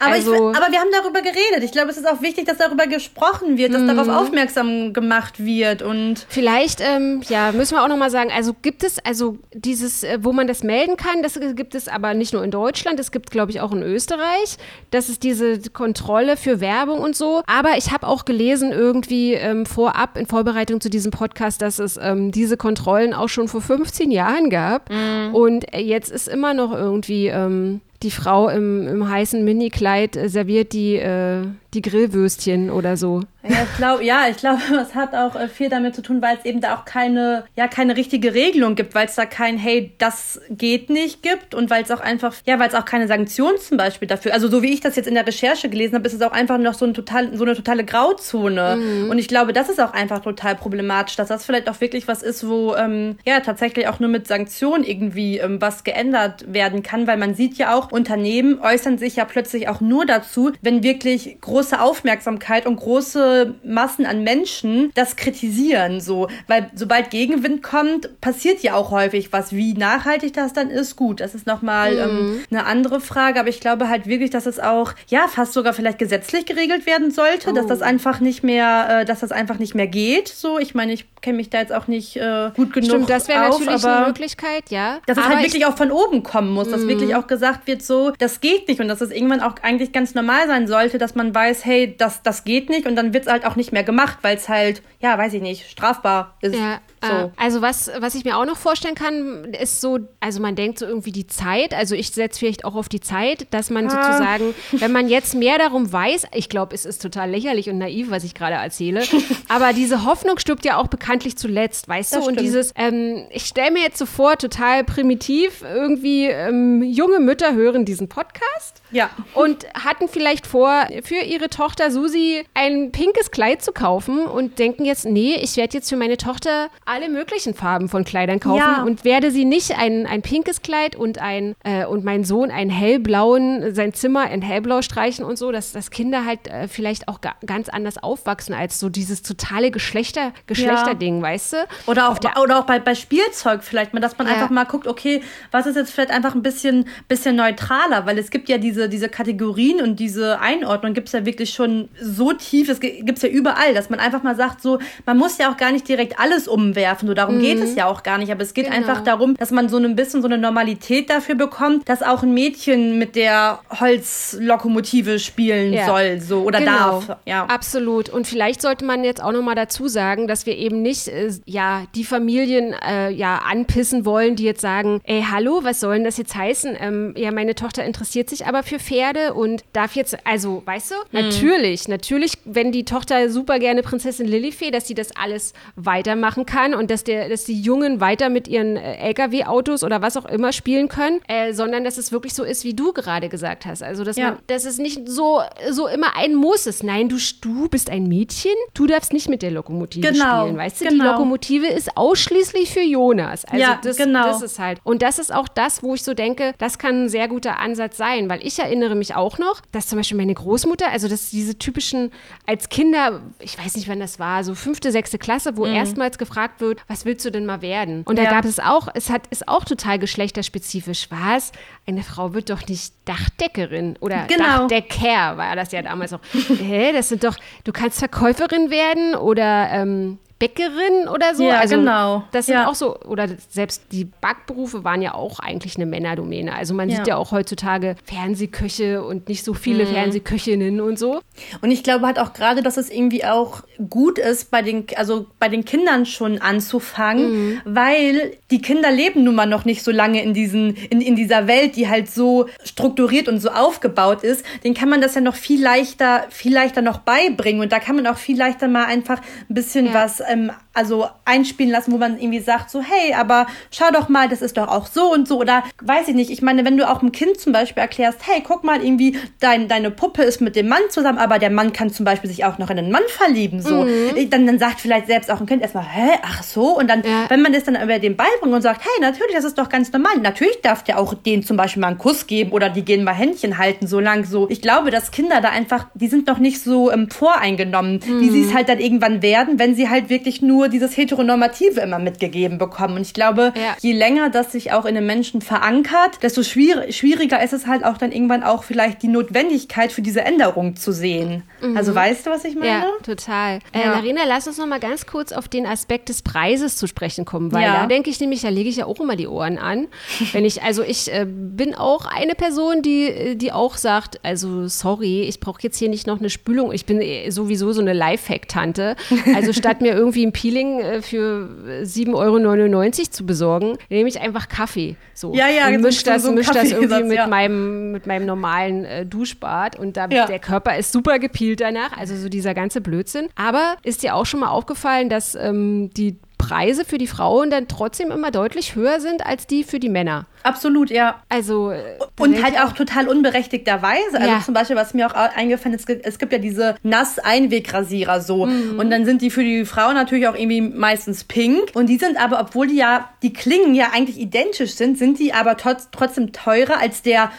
Aber, also, ich, aber wir haben darüber geredet. Ich glaube, es ist auch wichtig, dass darüber gesprochen wird, dass darauf mhm. aufmerksam gemacht wird und vielleicht, ähm, ja, müssen wir auch noch mal sagen. Also gibt es also dieses, äh, wo man das melden kann, das gibt es aber nicht nur in Deutschland. Es gibt, glaube ich, auch in Österreich. Das ist diese Kontrolle für Werbung und so. Aber ich habe auch gelesen irgendwie ähm, vorab in Vorbereitung zu diesem Podcast, dass es ähm, diese Kontrollen auch schon vor 15 Jahren gab. Mhm. Und jetzt ist immer noch irgendwie ähm, die Frau im, im heißen Minikleid äh, serviert die, äh, die Grillwürstchen oder so. Ja, ich glaube, ja, ich glaube, es hat auch äh, viel damit zu tun, weil es eben da auch keine, ja, keine richtige Regelung gibt, weil es da kein, hey, das geht nicht gibt und weil es auch einfach, ja, weil es auch keine Sanktionen zum Beispiel dafür, also so wie ich das jetzt in der Recherche gelesen habe, ist es auch einfach noch so, ein total, so eine totale Grauzone. Mhm. Und ich glaube, das ist auch einfach total problematisch, dass das vielleicht auch wirklich was ist, wo, ähm, ja, tatsächlich auch nur mit Sanktionen irgendwie ähm, was geändert werden kann, weil man sieht ja auch, Unternehmen äußern sich ja plötzlich auch nur dazu, wenn wirklich große Aufmerksamkeit und große Massen an Menschen das kritisieren, so, weil sobald Gegenwind kommt, passiert ja auch häufig was. Wie nachhaltig das dann ist, gut, das ist nochmal ähm, mhm. ähm, eine andere Frage, aber ich glaube halt wirklich, dass es auch, ja, fast sogar vielleicht gesetzlich geregelt werden sollte, oh. dass das einfach nicht mehr, äh, dass das einfach nicht mehr geht, so. Ich meine, ich kenne mich da jetzt auch nicht äh, gut genug Stimmt, das wäre natürlich eine Möglichkeit, ja. Dass es halt wirklich auch von oben kommen muss, dass mhm. wirklich auch gesagt wird, so, das geht nicht und dass es irgendwann auch eigentlich ganz normal sein sollte, dass man weiß, weiß, hey, das, das geht nicht und dann wird es halt auch nicht mehr gemacht, weil es halt, ja, weiß ich nicht, strafbar ist. Ja, so. Äh, also was, was ich mir auch noch vorstellen kann, ist so, also man denkt so irgendwie die Zeit, also ich setze vielleicht auch auf die Zeit, dass man ah. sozusagen, wenn man jetzt mehr darum weiß, ich glaube, es ist total lächerlich und naiv, was ich gerade erzähle, aber diese Hoffnung stirbt ja auch bekanntlich zuletzt, weißt das du? Stimmt. Und dieses, ähm, ich stelle mir jetzt so vor, total primitiv, irgendwie ähm, junge Mütter hören diesen Podcast ja. und hatten vielleicht vor, für ihre Tochter Susi ein pinkes Kleid zu kaufen und denken jetzt, nee, ich werde jetzt für meine Tochter alle möglichen Farben von Kleidern kaufen ja. und werde sie nicht ein, ein pinkes Kleid und ein äh, und mein Sohn einen hellblauen, sein Zimmer in hellblau streichen und so, dass, dass Kinder halt äh, vielleicht auch ga, ganz anders aufwachsen als so dieses totale Geschlechter, Geschlechterding, ja. weißt du? Oder auch, der, oder auch bei, bei Spielzeug vielleicht mal, dass man ja. einfach mal guckt, okay, was ist jetzt vielleicht einfach ein bisschen, bisschen neutraler, weil es gibt ja diese, diese Kategorien und diese Einordnung gibt es ja wirklich schon so tief, das gibt es ja überall, dass man einfach mal sagt, so, man muss ja auch gar nicht direkt alles umwerfen werfen. So darum mhm. geht es ja auch gar nicht. Aber es geht genau. einfach darum, dass man so ein bisschen so eine Normalität dafür bekommt, dass auch ein Mädchen mit der Holzlokomotive spielen ja. soll, so oder genau. darf. Ja, absolut. Und vielleicht sollte man jetzt auch noch mal dazu sagen, dass wir eben nicht äh, ja die Familien äh, ja anpissen wollen, die jetzt sagen, ey hallo, was soll denn das jetzt heißen? Ähm, ja, meine Tochter interessiert sich aber für Pferde und darf jetzt, also weißt du, mhm. Natürlich, natürlich, wenn die Tochter super gerne Prinzessin Lilifee, dass sie das alles weitermachen kann kann und dass, der, dass die Jungen weiter mit ihren äh, LKW-Autos oder was auch immer spielen können, äh, sondern dass es wirklich so ist, wie du gerade gesagt hast. Also, dass, ja. man, dass es nicht so, so immer ein Muss ist. Nein, du, du bist ein Mädchen, du darfst nicht mit der Lokomotive genau. spielen. Weißt du, genau. die Lokomotive ist ausschließlich für Jonas. Also, ja, das, genau. das ist halt. Und das ist auch das, wo ich so denke, das kann ein sehr guter Ansatz sein, weil ich erinnere mich auch noch, dass zum Beispiel meine Großmutter, also dass diese typischen, als Kinder, ich weiß nicht, wann das war, so fünfte, sechste Klasse, wo mhm. erstmals gefragt wird, was willst du denn mal werden? Und da ja. gab es auch, es hat, ist auch total geschlechterspezifisch. Was? Eine Frau wird doch nicht Dachdeckerin oder genau. Dachdecker, war das ja damals auch. Hä, das sind doch, du kannst Verkäuferin werden oder ähm, Bäckerin oder so. Ja, also, genau. Das sind ja. auch so, oder selbst die Backberufe waren ja auch eigentlich eine Männerdomäne. Also man ja. sieht ja auch heutzutage Fernsehköche und nicht so viele mhm. Fernsehköchinnen und so. Und ich glaube halt auch gerade, dass es irgendwie auch gut ist, bei den, also bei den Kindern schon anzufangen, mhm. weil die Kinder leben nun mal noch nicht so lange in, diesen, in, in dieser Welt, die halt so strukturiert und so aufgebaut ist. Den kann man das ja noch viel leichter, viel leichter noch beibringen. Und da kann man auch viel leichter mal einfach ein bisschen was ähm, also einspielen lassen, wo man irgendwie sagt, so, hey, aber schau doch mal, das ist doch auch so und so. Oder weiß ich nicht. Ich meine, wenn du auch einem Kind zum Beispiel erklärst, hey, guck mal, irgendwie, dein, deine Puppe ist mit dem Mann zusammen, aber der Mann kann zum Beispiel sich auch noch in einen Mann verlieben. So, mhm. dann, dann sagt vielleicht selbst auch ein Kind erstmal, hä, ach so. Und dann, ja. wenn man das dann über den beibringt und sagt, hey, natürlich, das ist doch ganz normal. Natürlich darf der auch denen zum Beispiel mal einen Kuss geben oder die gehen mal Händchen halten, so lang so. Ich glaube, dass Kinder da einfach, die sind noch nicht so ähm, voreingenommen, mhm. wie sie es halt dann irgendwann werden, wenn sie halt wirklich nur dieses Heteronormative immer mitgegeben bekommen. Und ich glaube, ja. je länger das sich auch in den Menschen verankert, desto schwier schwieriger ist es halt auch dann irgendwann auch vielleicht die Notwendigkeit für diese Änderung zu sehen. Mhm. Also weißt du, was ich meine? Ja, total. Äh, ja. Larina, lass uns noch mal ganz kurz auf den Aspekt des Preises zu sprechen kommen, weil ja. da denke ich nämlich, da lege ich ja auch immer die Ohren an. Wenn ich, also ich äh, bin auch eine Person, die, die auch sagt, also sorry, ich brauche jetzt hier nicht noch eine Spülung. Ich bin äh, sowieso so eine Lifehack-Tante. Also statt mir irgendwie ein Peeling äh, für 7,99 Euro zu besorgen, nehme ich einfach Kaffee. So. Ja, ja, und misch das, so misch das irgendwie mit, ja. meinem, mit meinem normalen äh, Duschbad. Und da, ja. der Körper ist super gepielt danach. Also so dieser ganze Blödsinn. Aber ist dir auch schon mal aufgefallen, dass ähm, die Preise für die Frauen dann trotzdem immer deutlich höher sind als die für die Männer. Absolut, ja. Also äh, und halt auch total unberechtigterweise. Also ja. zum Beispiel, was mir auch eingefallen ist, es gibt ja diese Nass-Einwegrasierer so mhm. und dann sind die für die Frauen natürlich auch irgendwie meistens pink und die sind aber, obwohl die ja die Klingen ja eigentlich identisch sind, sind die aber trotzdem teurer als der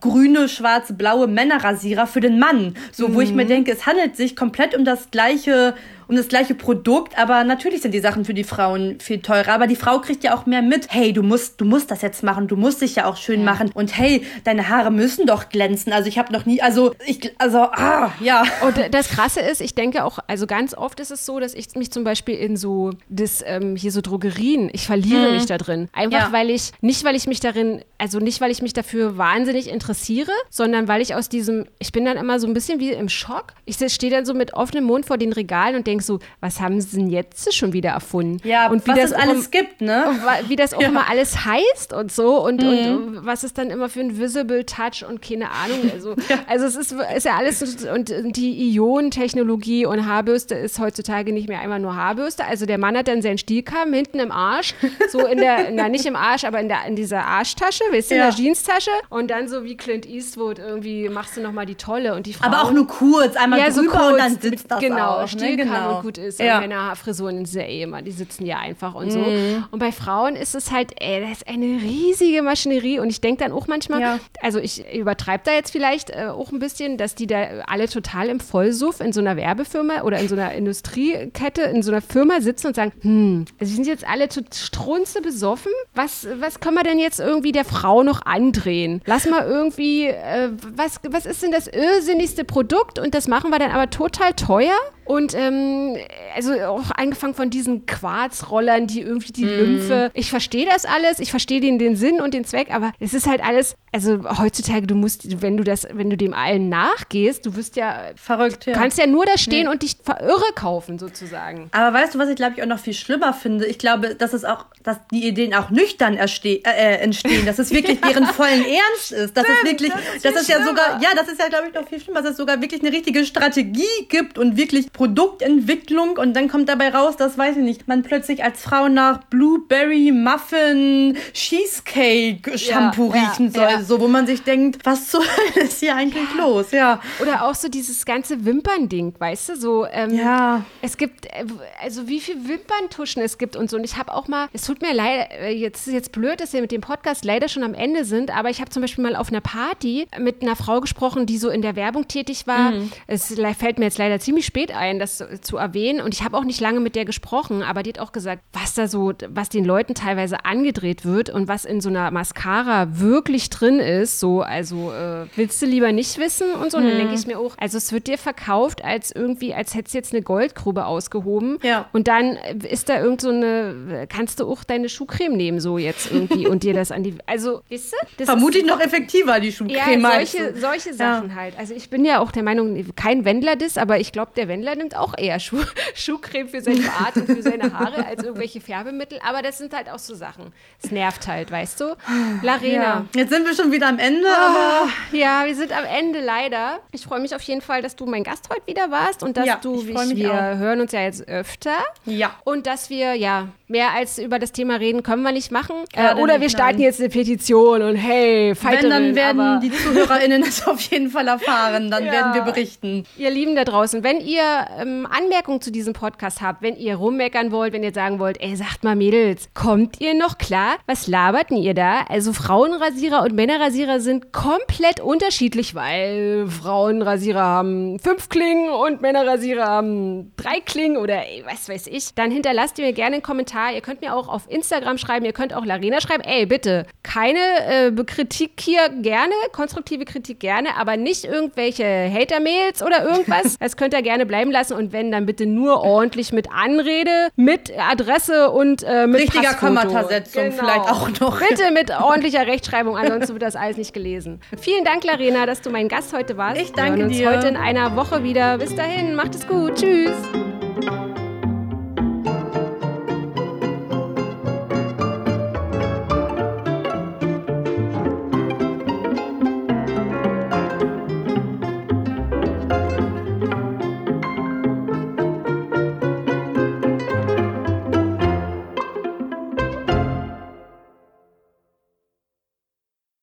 grüne, schwarze, blaue Männerrasierer für den Mann. So, mhm. wo ich mir mhm. denke, es handelt sich komplett um das gleiche um das gleiche Produkt, aber natürlich sind die Sachen für die Frauen viel teurer. Aber die Frau kriegt ja auch mehr mit. Hey, du musst, du musst das jetzt machen, du musst dich ja auch schön ja. machen. Und hey, deine Haare müssen doch glänzen. Also ich habe noch nie, also ich, also, ah, ja. Und das Krasse ist, ich denke auch, also ganz oft ist es so, dass ich mich zum Beispiel in so, das, ähm, hier so Drogerien, ich verliere mhm. mich da drin. Einfach ja. weil ich, nicht weil ich mich darin, also nicht weil ich mich dafür wahnsinnig interessiere, sondern weil ich aus diesem, ich bin dann immer so ein bisschen wie im Schock. Ich stehe dann so mit offenem Mund vor den Regalen und denke so, was haben sie denn jetzt schon wieder erfunden? Ja, und wie was das es alles um, gibt, ne? Wie das auch ja. immer alles heißt und so und, mhm. und was ist dann immer für ein Visible Touch und keine Ahnung. Also, ja. also es ist, ist ja alles und die Ionentechnologie und Haarbürste ist heutzutage nicht mehr einmal nur Haarbürste. Also der Mann hat dann seinen Stielkamm hinten im Arsch, so in der, na nicht im Arsch, aber in, der, in dieser Arschtasche, weißt du, ja. in der Jeanstasche und dann so wie Clint Eastwood irgendwie machst du nochmal die Tolle und die Frauen. Aber auch nur kurz, einmal ja, drüber so kurz, und dann sitzt das Genau, auch, ne? Genau. und gut ist. Ja. Und Männerfrisuren in dieser Ehe immer, die sitzen ja einfach und so. Mhm. Und bei Frauen ist es halt, ey, das ist eine riesige Maschinerie und ich denke dann auch manchmal, ja. also ich übertreibe da jetzt vielleicht äh, auch ein bisschen, dass die da alle total im Vollsuff in so einer Werbefirma oder in so einer Industriekette, in so einer Firma sitzen und sagen, hm, also die sind jetzt alle zu strunze besoffen. Was, was können wir denn jetzt irgendwie der Frau noch andrehen? Lass mal irgendwie, äh, was, was ist denn das irrsinnigste Produkt? Und das machen wir dann aber total teuer. Und ähm, also auch angefangen von diesen Quarzrollern, die irgendwie die mm. Lymphe. Ich verstehe das alles, ich verstehe den, den Sinn und den Zweck, aber es ist halt alles, also heutzutage, du musst, wenn du das, wenn du dem allen nachgehst, du wirst ja verrückt, ja. kannst ja nur da stehen nee. und dich verirre kaufen, sozusagen. Aber weißt du, was ich glaube ich auch noch viel schlimmer finde? Ich glaube, dass es auch, dass die Ideen auch nüchtern äh, äh, entstehen, dass es wirklich deren vollen Ernst ist. Dass Stimmt, es wirklich, das ist, das ist ja sogar, ja, das ist ja, glaube ich, noch viel schlimmer, dass es sogar wirklich eine richtige Strategie gibt und wirklich Produktentwicklung und dann kommt dabei raus, dass, weiß ich nicht, man plötzlich als Frau nach Blueberry Muffin Cheesecake Shampoo ja, riechen ja, soll, ja. so wo man sich denkt, was zur Hölle ist hier eigentlich los, ja. Oder auch so dieses ganze Wimpernding, weißt du, so ähm, ja. es gibt äh, also wie viel Wimperntuschen es gibt und so und ich habe auch mal, es tut mir leid, äh, jetzt ist jetzt blöd, dass wir mit dem Podcast leider schon am Ende sind, aber ich habe zum Beispiel mal auf einer Party mit einer Frau gesprochen, die so in der Werbung tätig war. Mhm. Es fällt mir jetzt leider ziemlich spät ein das zu, erwähnen. Und ich habe auch nicht lange mit der gesprochen, aber die hat auch gesagt, was da so, was den Leuten teilweise angedreht wird und was in so einer Mascara wirklich drin ist. So, also äh, willst du lieber nicht wissen und so. Und dann denke ich mir auch, also es wird dir verkauft als irgendwie, als hättest du jetzt eine Goldgrube ausgehoben. Ja. Und dann ist da irgend so eine, kannst du auch deine Schuhcreme nehmen, so jetzt irgendwie und dir das an die, also, weißt du? Das Vermutlich noch effektiver, die Schuhcreme. Ja, solche, solche Sachen ja. halt. Also ich bin ja auch der Meinung, kein Wendler-Diss, aber ich glaube, der Wendler nimmt auch eher Schuh, Schuhcreme für seinen Bart und für seine Haare als irgendwelche Färbemittel. Aber das sind halt auch so Sachen. Es nervt halt, weißt du? Larena. Ja. Jetzt sind wir schon wieder am Ende. Oh, ja, wir sind am Ende leider. Ich freue mich auf jeden Fall, dass du mein Gast heute wieder warst und dass ja, du, wir auch. hören uns ja jetzt öfter. Ja. Und dass wir, ja, mehr als über das Thema reden können wir nicht machen. Äh, oder wir starten nein. jetzt eine Petition und hey, Wenn, dann werden die ZuhörerInnen das auf jeden Fall erfahren. Dann ja. werden wir berichten. Ihr Lieben da draußen, wenn ihr ähm, Anmerkungen zu diesem Podcast habt, wenn ihr rummeckern wollt, wenn ihr sagen wollt, ey, sagt mal Mädels, kommt ihr noch klar? Was laberten ihr da? Also Frauenrasierer und Männerrasierer sind komplett unterschiedlich, weil Frauenrasierer haben fünf Klingen und Männerrasierer haben drei Klingen oder ey, was weiß ich. Dann hinterlasst ihr mir gerne einen Kommentar. Ihr könnt mir auch auf Instagram schreiben, ihr könnt auch Larena schreiben. Ey, bitte, keine äh, Kritik hier gerne, konstruktive Kritik gerne, aber nicht irgendwelche Hater-Mails oder irgendwas. Das könnt ihr gerne bleiben lassen und wenn, dann bitte nur ordentlich mit Anrede, mit Adresse und äh, mit Richtiger Passfoto. Kommatasetzung genau. vielleicht auch noch. Bitte mit ordentlicher Rechtschreibung, ansonsten wird das alles nicht gelesen. Vielen Dank, Larena, dass du mein Gast heute warst. Ich danke Wir hören uns dir. heute in einer Woche wieder. Bis dahin, macht es gut. Tschüss.